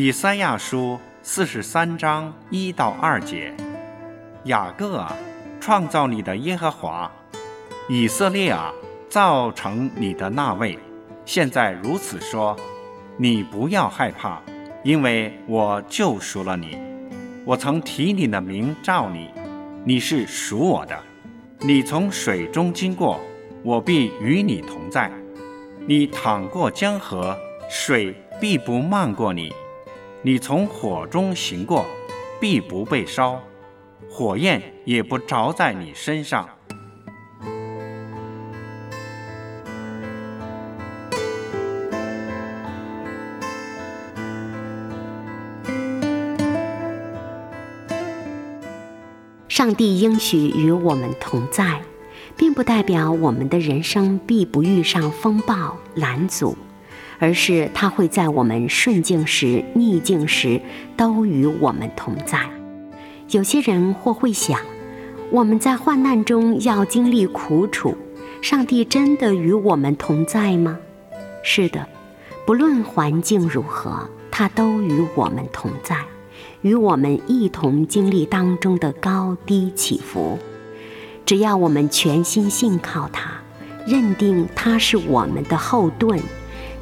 以赛亚书四十三章一到二节：雅各啊，创造你的耶和华；以色列啊，造成你的那位，现在如此说：你不要害怕，因为我救赎了你。我曾提你的名召你，你是属我的。你从水中经过，我必与你同在；你淌过江河，水必不漫过你。你从火中行过，必不被烧，火焰也不着在你身上。上帝应许与我们同在，并不代表我们的人生必不遇上风暴拦阻。而是他会在我们顺境时、逆境时都与我们同在。有些人或会想，我们在患难中要经历苦楚，上帝真的与我们同在吗？是的，不论环境如何，他都与我们同在，与我们一同经历当中的高低起伏。只要我们全心信靠他，认定他是我们的后盾。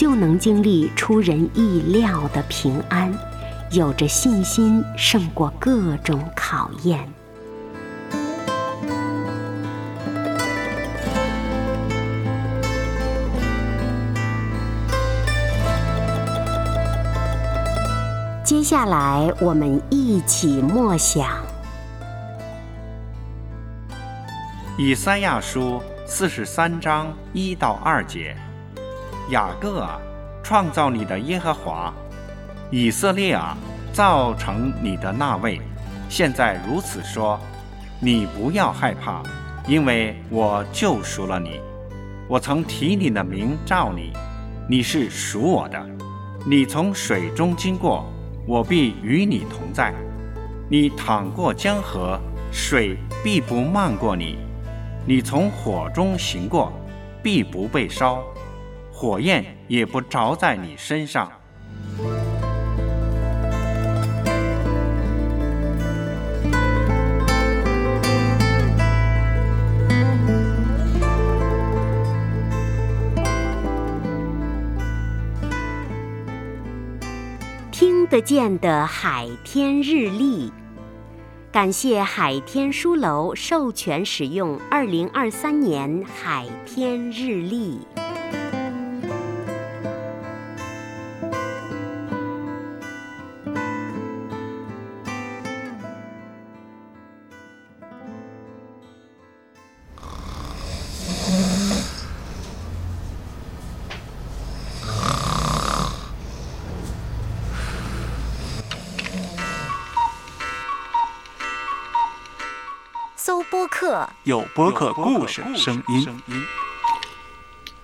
就能经历出人意料的平安，有着信心胜过各种考验。接下来，我们一起默想《以三亚书》四十三章一到二节。雅各啊，创造你的耶和华；以色列啊，造成你的那位，现在如此说：你不要害怕，因为我救赎了你。我曾提你的名召你，你是属我的。你从水中经过，我必与你同在；你淌过江河，水必不漫过你；你从火中行过，必不被烧。火焰也不着在你身上。听得见的海天日历，感谢海天书楼授权使用二零二三年海天日历。搜播客，有播客故事声音。